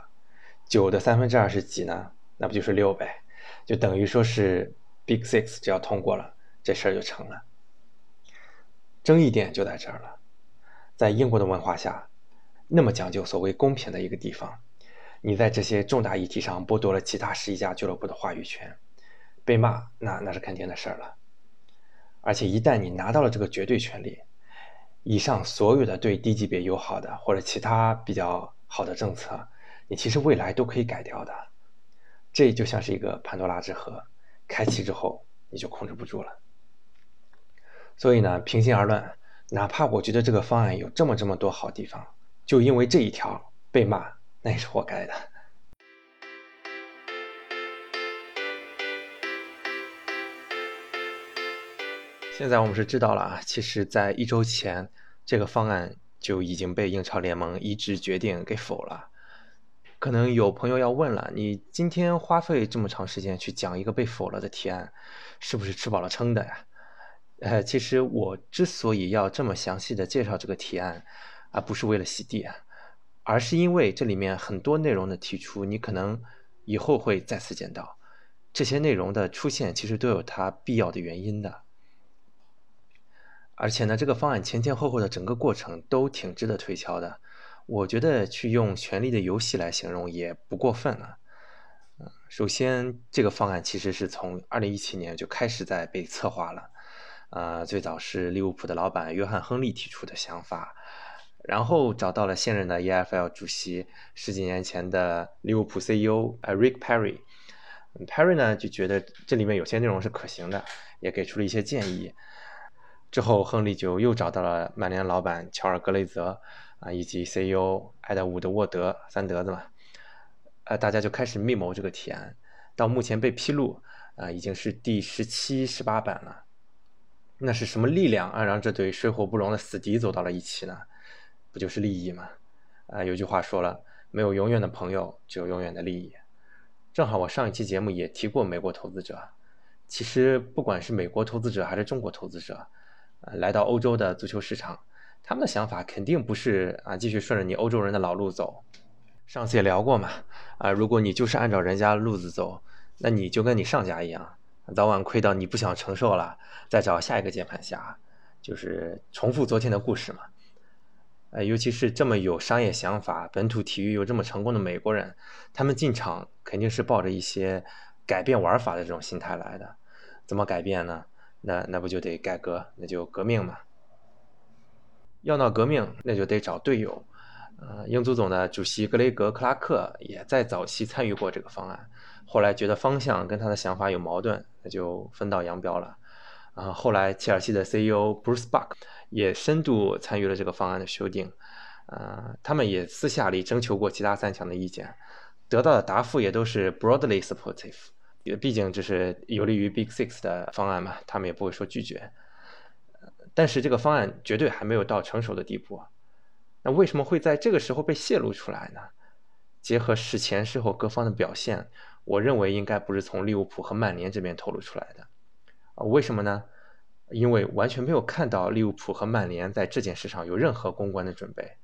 Speaker 1: 九的三分之二是几呢？那不就是六呗？就等于说是 Big Six 只要通过了，这事儿就成了。争议点就在这儿了，在英国的文化下，那么讲究所谓公平的一个地方，你在这些重大议题上剥夺了其他十一家俱乐部的话语权，被骂那那是肯定的事儿了。而且一旦你拿到了这个绝对权利，以上所有的对低级别友好的或者其他比较好的政策，你其实未来都可以改掉的。这就像是一个潘多拉之盒，开启之后你就控制不住了。所以呢，平心而论，哪怕我觉得这个方案有这么这么多好地方，就因为这一条被骂，那也是活该的。现在我们是知道了啊，其实，在一周前，这个方案就已经被英超联盟一致决定给否了。可能有朋友要问了，你今天花费这么长时间去讲一个被否了的提案，是不是吃饱了撑的呀？呃，其实我之所以要这么详细的介绍这个提案，而不是为了洗地啊，而是因为这里面很多内容的提出，你可能以后会再次见到，这些内容的出现其实都有它必要的原因的。而且呢，这个方案前前后后的整个过程都挺值得推敲的，我觉得去用权力的游戏来形容也不过分了。嗯，首先这个方案其实是从二零一七年就开始在被策划了。呃，最早是利物浦的老板约翰·亨利提出的想法，然后找到了现任的 EFL 主席，十几年前的利物浦 CEO 呃 Rick Perry。Perry 呢就觉得这里面有些内容是可行的，也给出了一些建议。之后，亨利就又找到了曼联老板乔尔·格雷泽啊，以及 CEO 埃德伍德·沃德三德子嘛，呃，大家就开始密谋这个提案。到目前被披露啊，已经是第十七、十八版了。那是什么力量啊，让这对水火不容的死敌走到了一起呢？不就是利益吗？啊，有句话说了，没有永远的朋友，只有永远的利益。正好我上一期节目也提过美国投资者。其实不管是美国投资者还是中国投资者，呃，来到欧洲的足球市场，他们的想法肯定不是啊，继续顺着你欧洲人的老路走。上次也聊过嘛，啊，如果你就是按照人家路子走，那你就跟你上家一样。早晚亏到你不想承受了，再找下一个键盘侠，就是重复昨天的故事嘛。呃，尤其是这么有商业想法、本土体育又这么成功的美国人，他们进场肯定是抱着一些改变玩法的这种心态来的。怎么改变呢？那那不就得改革，那就革命嘛。要闹革命，那就得找队友。呃，英足总的主席格雷格·克拉克也在早期参与过这个方案。后来觉得方向跟他的想法有矛盾，那就分道扬镳了。啊，后来切尔西的 CEO Bruce Buck 也深度参与了这个方案的修订。啊，他们也私下里征求过其他三强的意见，得到的答复也都是 broadly supportive。也毕竟这是有利于 Big Six 的方案嘛，他们也不会说拒绝。但是这个方案绝对还没有到成熟的地步。那为什么会在这个时候被泄露出来呢？结合事前事后各方的表现。我认为应该不是从利物浦和曼联这边透露出来的，啊，为什么呢？因为完全没有看到利物浦和曼联在这件事上有任何公关的准备，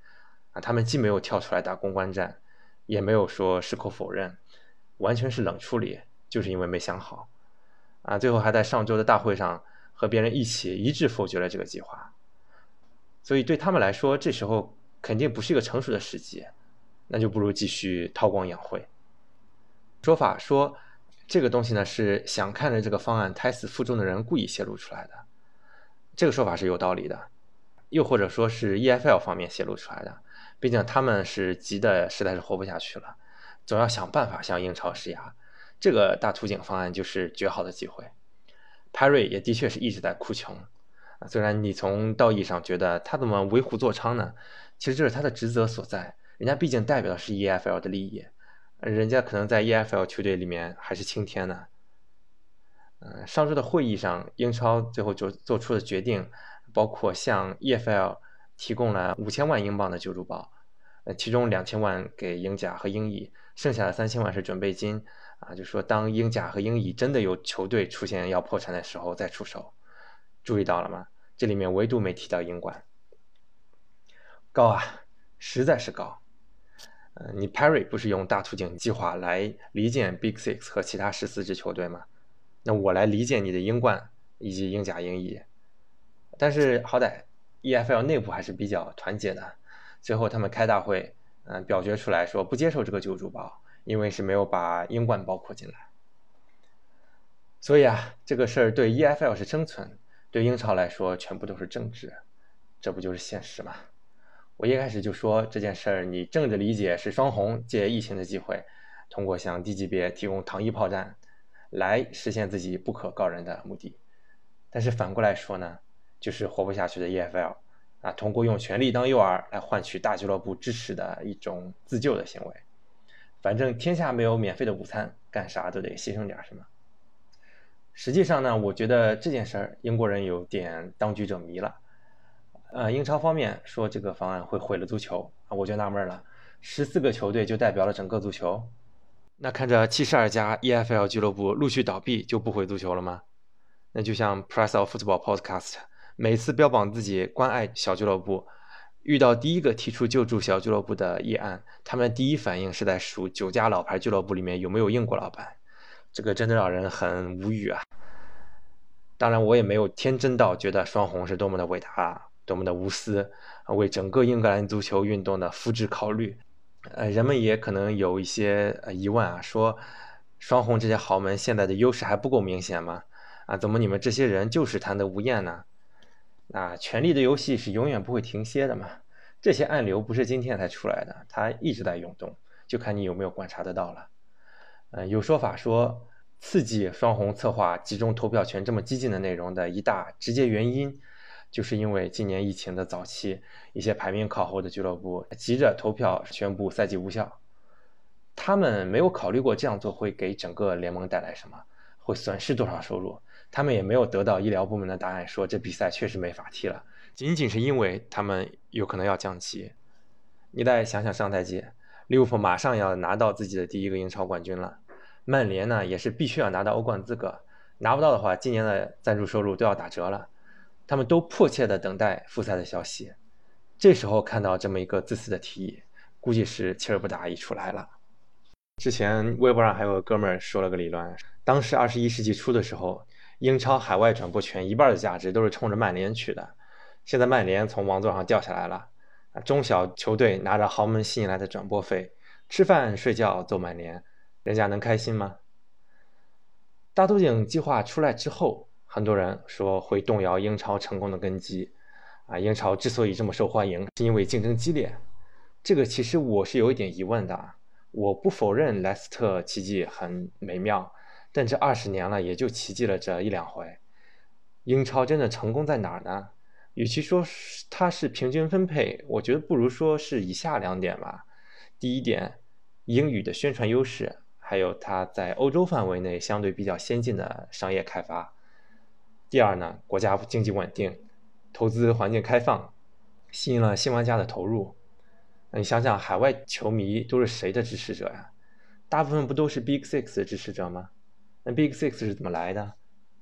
Speaker 1: 啊，他们既没有跳出来打公关战，也没有说矢口否认，完全是冷处理，就是因为没想好，啊，最后还在上周的大会上和别人一起一致否决了这个计划，所以对他们来说，这时候肯定不是一个成熟的时机，那就不如继续韬光养晦。说法说，这个东西呢是想看着这个方案胎死腹中的人故意泄露出来的，这个说法是有道理的。又或者说是 EFL 方面泄露出来的，毕竟他们是急的实在是活不下去了，总要想办法向英超施压。这个大图景方案就是绝好的机会。Perry 也的确是一直在哭穷啊，虽然你从道义上觉得他怎么为虎作伥呢？其实这是他的职责所在，人家毕竟代表的是 EFL 的利益。人家可能在 EFL 球队里面还是青天呢。嗯，上周的会议上，英超最后就做出的决定，包括向 EFL 提供了五千万英镑的救助包，呃，其中两千万给英甲和英乙，剩下的三千万是准备金啊，就说当英甲和英乙真的有球队出现要破产的时候再出手。注意到了吗？这里面唯独没提到英冠。高啊，实在是高。呃，你 Perry 不是用大图景计划来离间 Big Six 和其他十四支球队吗？那我来理解你的英冠以及英甲、英乙。但是好歹 EFL 内部还是比较团结的，最后他们开大会，嗯，表决出来说不接受这个救助包，因为是没有把英冠包括进来。所以啊，这个事儿对 EFL 是生存，对英超来说全部都是政治，这不就是现实吗？我一开始就说这件事儿，你政治理解是双红借疫情的机会，通过向低级别提供糖衣炮弹，来实现自己不可告人的目的。但是反过来说呢，就是活不下去的 EFL 啊，通过用权力当诱饵来换取大俱乐部支持的一种自救的行为。反正天下没有免费的午餐，干啥都得牺牲点什么。实际上呢，我觉得这件事儿英国人有点当局者迷了。呃，英超方面说这个方案会毁了足球啊，我就纳闷了，十四个球队就代表了整个足球？那看着七十二家 EFL 俱乐部陆续倒闭，就不毁足球了吗？那就像 Press of Football Podcast 每次标榜自己关爱小俱乐部，遇到第一个提出救助小俱乐部的议案，他们第一反应是在数九家老牌俱乐部里面有没有英国老板，这个真的让人很无语啊！当然，我也没有天真到觉得双红是多么的伟大。多么的无私！为整个英格兰足球运动的福祉考虑，呃，人们也可能有一些疑问啊，说双红这些豪门现在的优势还不够明显吗？啊，怎么你们这些人就是贪得无厌呢？那权力的游戏是永远不会停歇的嘛？这些暗流不是今天才出来的，它一直在涌动，就看你有没有观察得到了。嗯，有说法说，刺激双红策划集中投票权这么激进的内容的一大直接原因。就是因为今年疫情的早期，一些排名靠后的俱乐部急着投票宣布赛季无效，他们没有考虑过这样做会给整个联盟带来什么，会损失多少收入，他们也没有得到医疗部门的答案，说这比赛确实没法踢了，仅仅是因为他们有可能要降级。你再想想上赛季，利物浦马上要拿到自己的第一个英超冠军了，曼联呢也是必须要拿到欧冠资格，拿不到的话，今年的赞助收入都要打折了。他们都迫切地等待复赛的消息，这时候看到这么一个自私的提议，估计是气儿不打一处来了。之前微博上还有哥们儿说了个理论，当时二十一世纪初的时候，英超海外转播权一半的价值都是冲着曼联去的，现在曼联从王座上掉下来了，啊，中小球队拿着豪门吸引来的转播费，吃饭睡觉揍曼联，人家能开心吗？大头井计划出来之后。很多人说会动摇英超成功的根基，啊，英超之所以这么受欢迎，是因为竞争激烈。这个其实我是有一点疑问的。我不否认莱斯特奇迹很美妙，但这二十年了也就奇迹了这一两回。英超真的成功在哪儿呢？与其说它是平均分配，我觉得不如说是以下两点吧。第一点，英语的宣传优势，还有它在欧洲范围内相对比较先进的商业开发。第二呢，国家经济稳定，投资环境开放，吸引了新玩家的投入。那你想想，海外球迷都是谁的支持者呀？大部分不都是 Big Six 的支持者吗？那 Big Six 是怎么来的？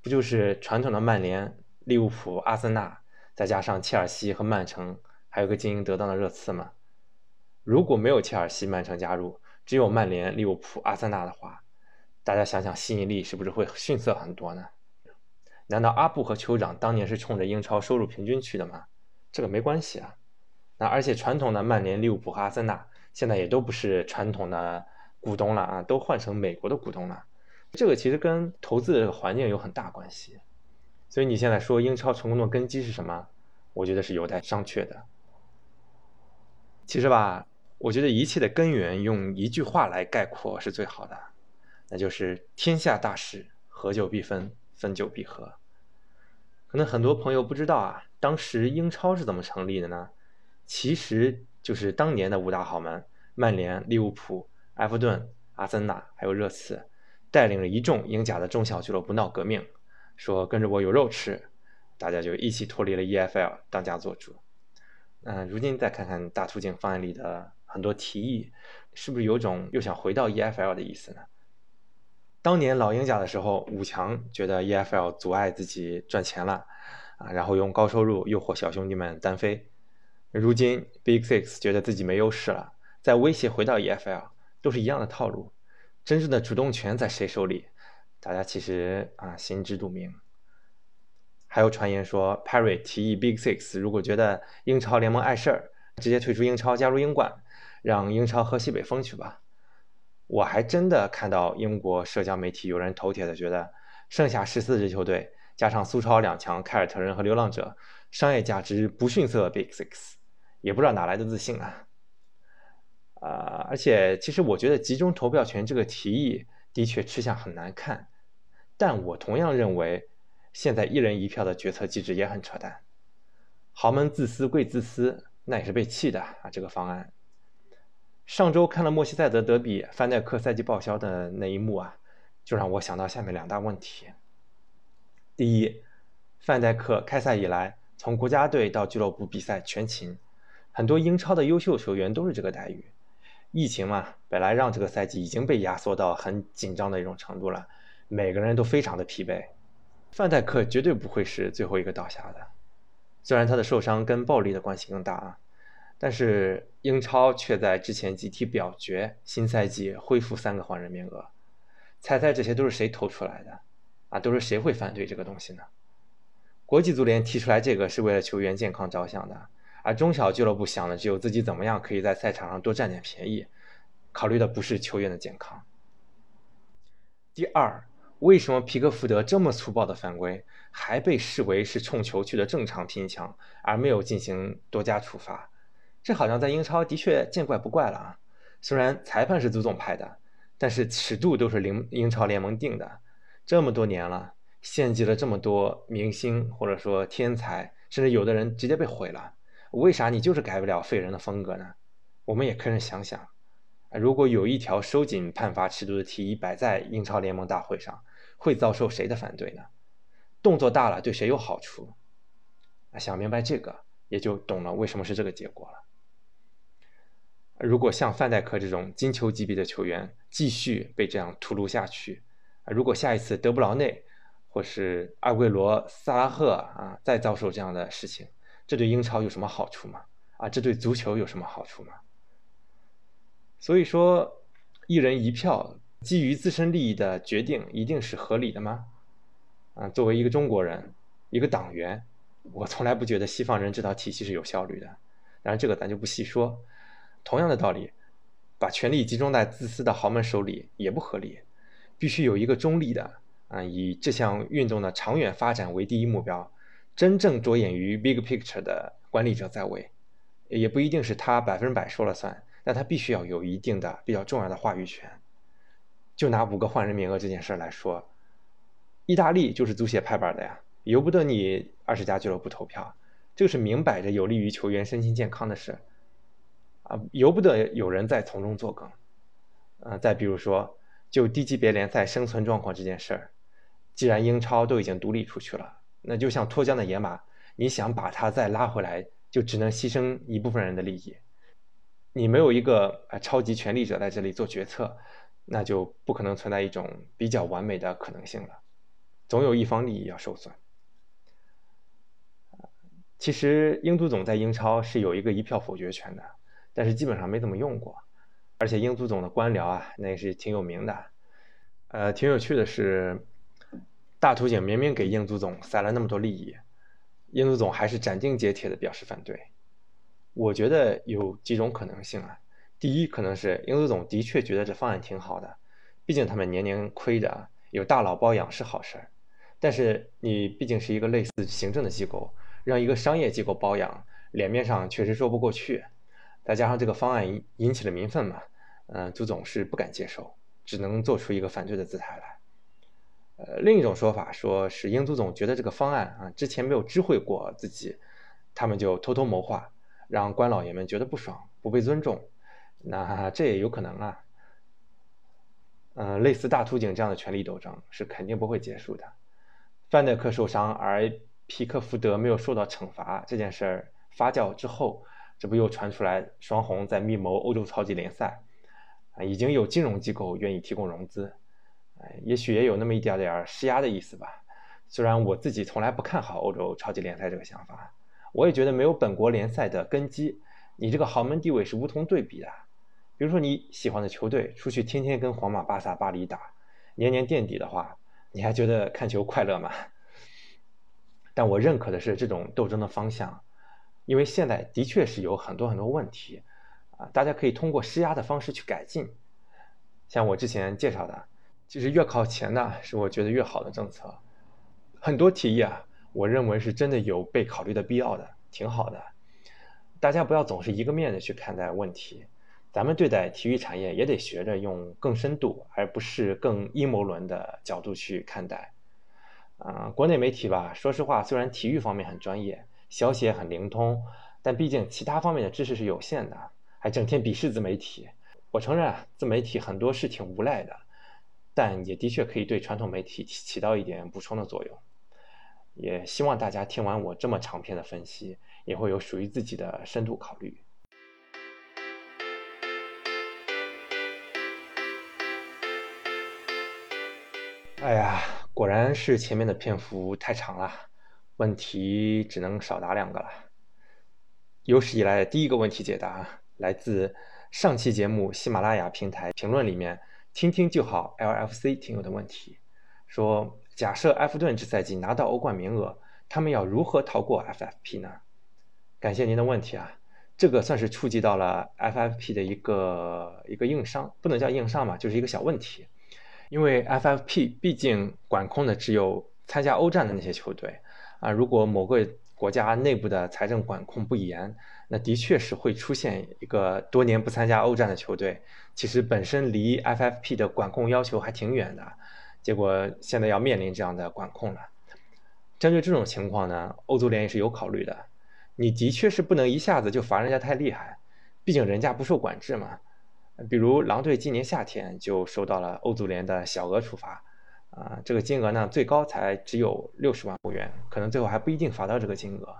Speaker 1: 不就是传统的曼联、利物浦、阿森纳，再加上切尔西和曼城，还有个经营得当的热刺吗？如果没有切尔西、曼城加入，只有曼联、利物浦、阿森纳的话，大家想想吸引力是不是会逊色很多呢？难道阿布和酋长当年是冲着英超收入平均去的吗？这个没关系啊。那而且传统的曼联、利物浦和阿森纳现在也都不是传统的股东了啊，都换成美国的股东了。这个其实跟投资的环境有很大关系。所以你现在说英超成功的根基是什么？我觉得是有待商榷的。其实吧，我觉得一切的根源用一句话来概括是最好的，那就是天下大势，合久必分。分久必合，可能很多朋友不知道啊，当时英超是怎么成立的呢？其实就是当年的五大豪门曼联、利物浦、埃弗顿、阿森纳还有热刺，带领了一众英甲的中小俱乐部闹革命，说跟着我有肉吃，大家就一起脱离了 EFL，当家做主。嗯，如今再看看大图景方案里的很多提议，是不是有种又想回到 EFL 的意思呢？当年老英家的时候，五强觉得 EFL 阻碍自己赚钱了，啊，然后用高收入诱惑小兄弟们单飞。如今 Big Six 觉得自己没优势了，在威胁回到 EFL，都是一样的套路。真正的主动权在谁手里？大家其实啊心知肚明。还有传言说，Perry 提议 Big Six 如果觉得英超联盟碍事儿，直接退出英超，加入英冠，让英超喝西北风去吧。我还真的看到英国社交媒体有人头铁的觉得，剩下十四支球队加上苏超两强凯尔特人和流浪者，商业价值不逊色 Big Six，也不知道哪来的自信啊。啊，而且其实我觉得集中投票权这个提议的确吃相很难看，但我同样认为。现在一人一票的决策机制也很扯淡，豪门自私归自私，那也是被气的啊！这个方案。上周看了莫西塞德德比范戴克赛季报销的那一幕啊，就让我想到下面两大问题：第一，范戴克开赛以来从国家队到俱乐部比赛全勤，很多英超的优秀球员都是这个待遇。疫情嘛，本来让这个赛季已经被压缩到很紧张的一种程度了，每个人都非常的疲惫。范戴克绝对不会是最后一个倒下的，虽然他的受伤跟暴力的关系更大啊，但是英超却在之前集体表决新赛季恢复三个换人名额，猜猜这些都是谁投出来的？啊，都是谁会反对这个东西呢？国际足联提出来这个是为了球员健康着想的，而中小俱乐部想的只有自己怎么样可以在赛场上多占点便宜，考虑的不是球员的健康。第二。为什么皮克福德这么粗暴的犯规，还被视为是冲球去的正常拼抢，而没有进行多加处罚？这好像在英超的确见怪不怪了啊！虽然裁判是足总派的，但是尺度都是英英超联盟定的。这么多年了，献祭了这么多明星或者说天才，甚至有的人直接被毁了，为啥你就是改不了废人的风格呢？我们也可以想想。如果有一条收紧判罚尺度的提议摆在英超联盟大会上，会遭受谁的反对呢？动作大了对谁有好处？想明白这个，也就懂了为什么是这个结果了。如果像范戴克这种金球级别的球员继续被这样屠戮下去，如果下一次德布劳内或是阿圭罗、萨拉赫啊再遭受这样的事情，这对英超有什么好处吗？啊，这对足球有什么好处吗？所以说，一人一票基于自身利益的决定一定是合理的吗？啊，作为一个中国人，一个党员，我从来不觉得西方人这套体系是有效率的。当然，这个咱就不细说。同样的道理，把权力集中在自私的豪门手里也不合理。必须有一个中立的啊，以这项运动的长远发展为第一目标，真正着眼于 big picture 的管理者在位，也不一定是他百分之百说了算。但他必须要有一定的比较重要的话语权。就拿五个换人名额这件事来说，意大利就是足协拍板的呀，由不得你二十家俱乐部投票，这个是明摆着有利于球员身心健康的事，啊，由不得有人再从中作梗。啊，再比如说，就低级别联赛生存状况这件事儿，既然英超都已经独立出去了，那就像脱缰的野马，你想把它再拉回来，就只能牺牲一部分人的利益。你没有一个啊超级权力者在这里做决策，那就不可能存在一种比较完美的可能性了，总有一方利益要受损。其实英足总在英超是有一个一票否决权的，但是基本上没怎么用过，而且英足总的官僚啊，那也是挺有名的。呃，挺有趣的是，大图景明明给英足总塞了那么多利益，英足总还是斩钉截铁的表示反对。我觉得有几种可能性啊。第一，可能是英足总的确觉得这方案挺好的，毕竟他们年年亏着，有大佬包养是好事儿。但是你毕竟是一个类似行政的机构，让一个商业机构包养，脸面上确实说不过去。再加上这个方案引起了民愤嘛，嗯，足总是不敢接受，只能做出一个反对的姿态来。呃，另一种说法说是英足总觉得这个方案啊之前没有知会过自己，他们就偷偷谋划。让官老爷们觉得不爽，不被尊重，那这也有可能啊。嗯，类似大图景这样的权力斗争是肯定不会结束的。范戴克受伤而皮克福德没有受到惩罚这件事儿发酵之后，这不又传出来双红在密谋欧洲超级联赛？已经有金融机构愿意提供融资，也许也有那么一点点施压的意思吧。虽然我自己从来不看好欧洲超级联赛这个想法，我也觉得没有本国联赛的根基，你这个豪门地位是无从对比的。比如说你喜欢的球队出去天天跟皇马、巴萨、巴黎打，年年垫底的话，你还觉得看球快乐吗？但我认可的是这种斗争的方向，因为现在的确是有很多很多问题，啊，大家可以通过施压的方式去改进。像我之前介绍的，其实越靠前呢，是我觉得越好的政策。很多提议啊，我认为是真的有被考虑的必要的，挺好的。大家不要总是一个面的去看待问题，咱们对待体育产业也得学着用更深度，而不是更阴谋论的角度去看待。啊，国内媒体吧，说实话，虽然体育方面很专业，消息也很灵通，但毕竟其他方面的知识是有限的，还整天鄙视自媒体。我承认啊，自媒体很多是挺无赖的，但也的确可以对传统媒体起到一点补充的作用。也希望大家听完我这么长篇的分析，也会有属于自己的深度考虑。哎呀。果然是前面的篇幅太长了，问题只能少答两个了。有史以来的第一个问题解答，来自上期节目喜马拉雅平台评论里面，听听就好 LFC 听友的问题，说假设埃弗顿这赛季拿到欧冠名额，他们要如何逃过 FFP 呢？感谢您的问题啊，这个算是触及到了 FFP 的一个一个硬伤，不能叫硬伤嘛，就是一个小问题。因为 FFP 毕竟管控的只有参加欧战的那些球队啊，如果某个国家内部的财政管控不严，那的确是会出现一个多年不参加欧战的球队，其实本身离 FFP 的管控要求还挺远的，结果现在要面临这样的管控了。针对这种情况呢，欧足联也是有考虑的，你的确是不能一下子就罚人家太厉害，毕竟人家不受管制嘛。比如狼队今年夏天就受到了欧足联的小额处罚，啊，这个金额呢最高才只有六十万欧元，可能最后还不一定罚到这个金额。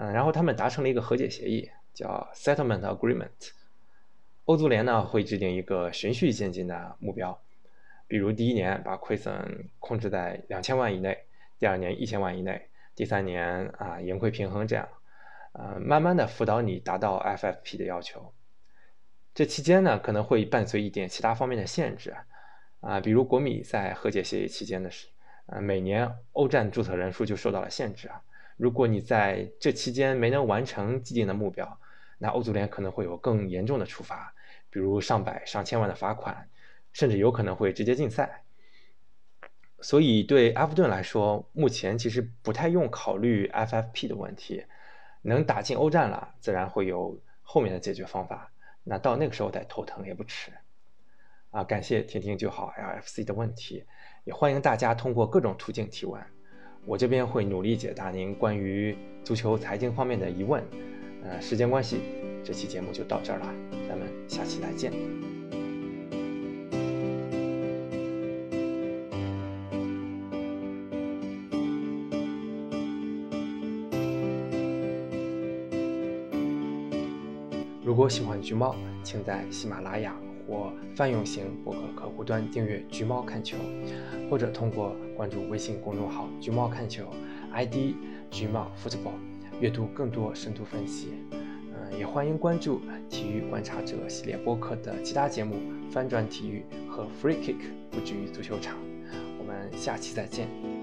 Speaker 1: 嗯，然后他们达成了一个和解协议，叫 Settlement Agreement。欧足联呢会制定一个循序渐进的目标，比如第一年把亏损控制在两千万以内，第二年一千万以内，第三年啊盈亏平衡这样，呃，慢慢的辅导你达到 FFP 的要求。这期间呢，可能会伴随一点其他方面的限制，啊，比如国米在和解协议期间的是，呃，每年欧战注册人数就受到了限制啊。如果你在这期间没能完成既定的目标，那欧足联可能会有更严重的处罚，比如上百上千万的罚款，甚至有可能会直接禁赛。所以对阿弗顿来说，目前其实不太用考虑 FFP 的问题，能打进欧战了，自然会有后面的解决方法。那到那个时候再头疼也不迟，啊，感谢听听就好 LFC 的问题，也欢迎大家通过各种途径提问，我这边会努力解答您关于足球财经方面的疑问。呃，时间关系，这期节目就到这儿了，咱们下期再见。如果喜欢橘猫，请在喜马拉雅或泛用型博客客户端订阅“橘猫看球”，或者通过关注微信公众号“橘猫看球 ”，ID“ 橘猫 football”，阅读更多深度分析。嗯，也欢迎关注“体育观察者”系列播客的其他节目《翻转体育》和《Free Kick》，不止于足球场。我们下期再见。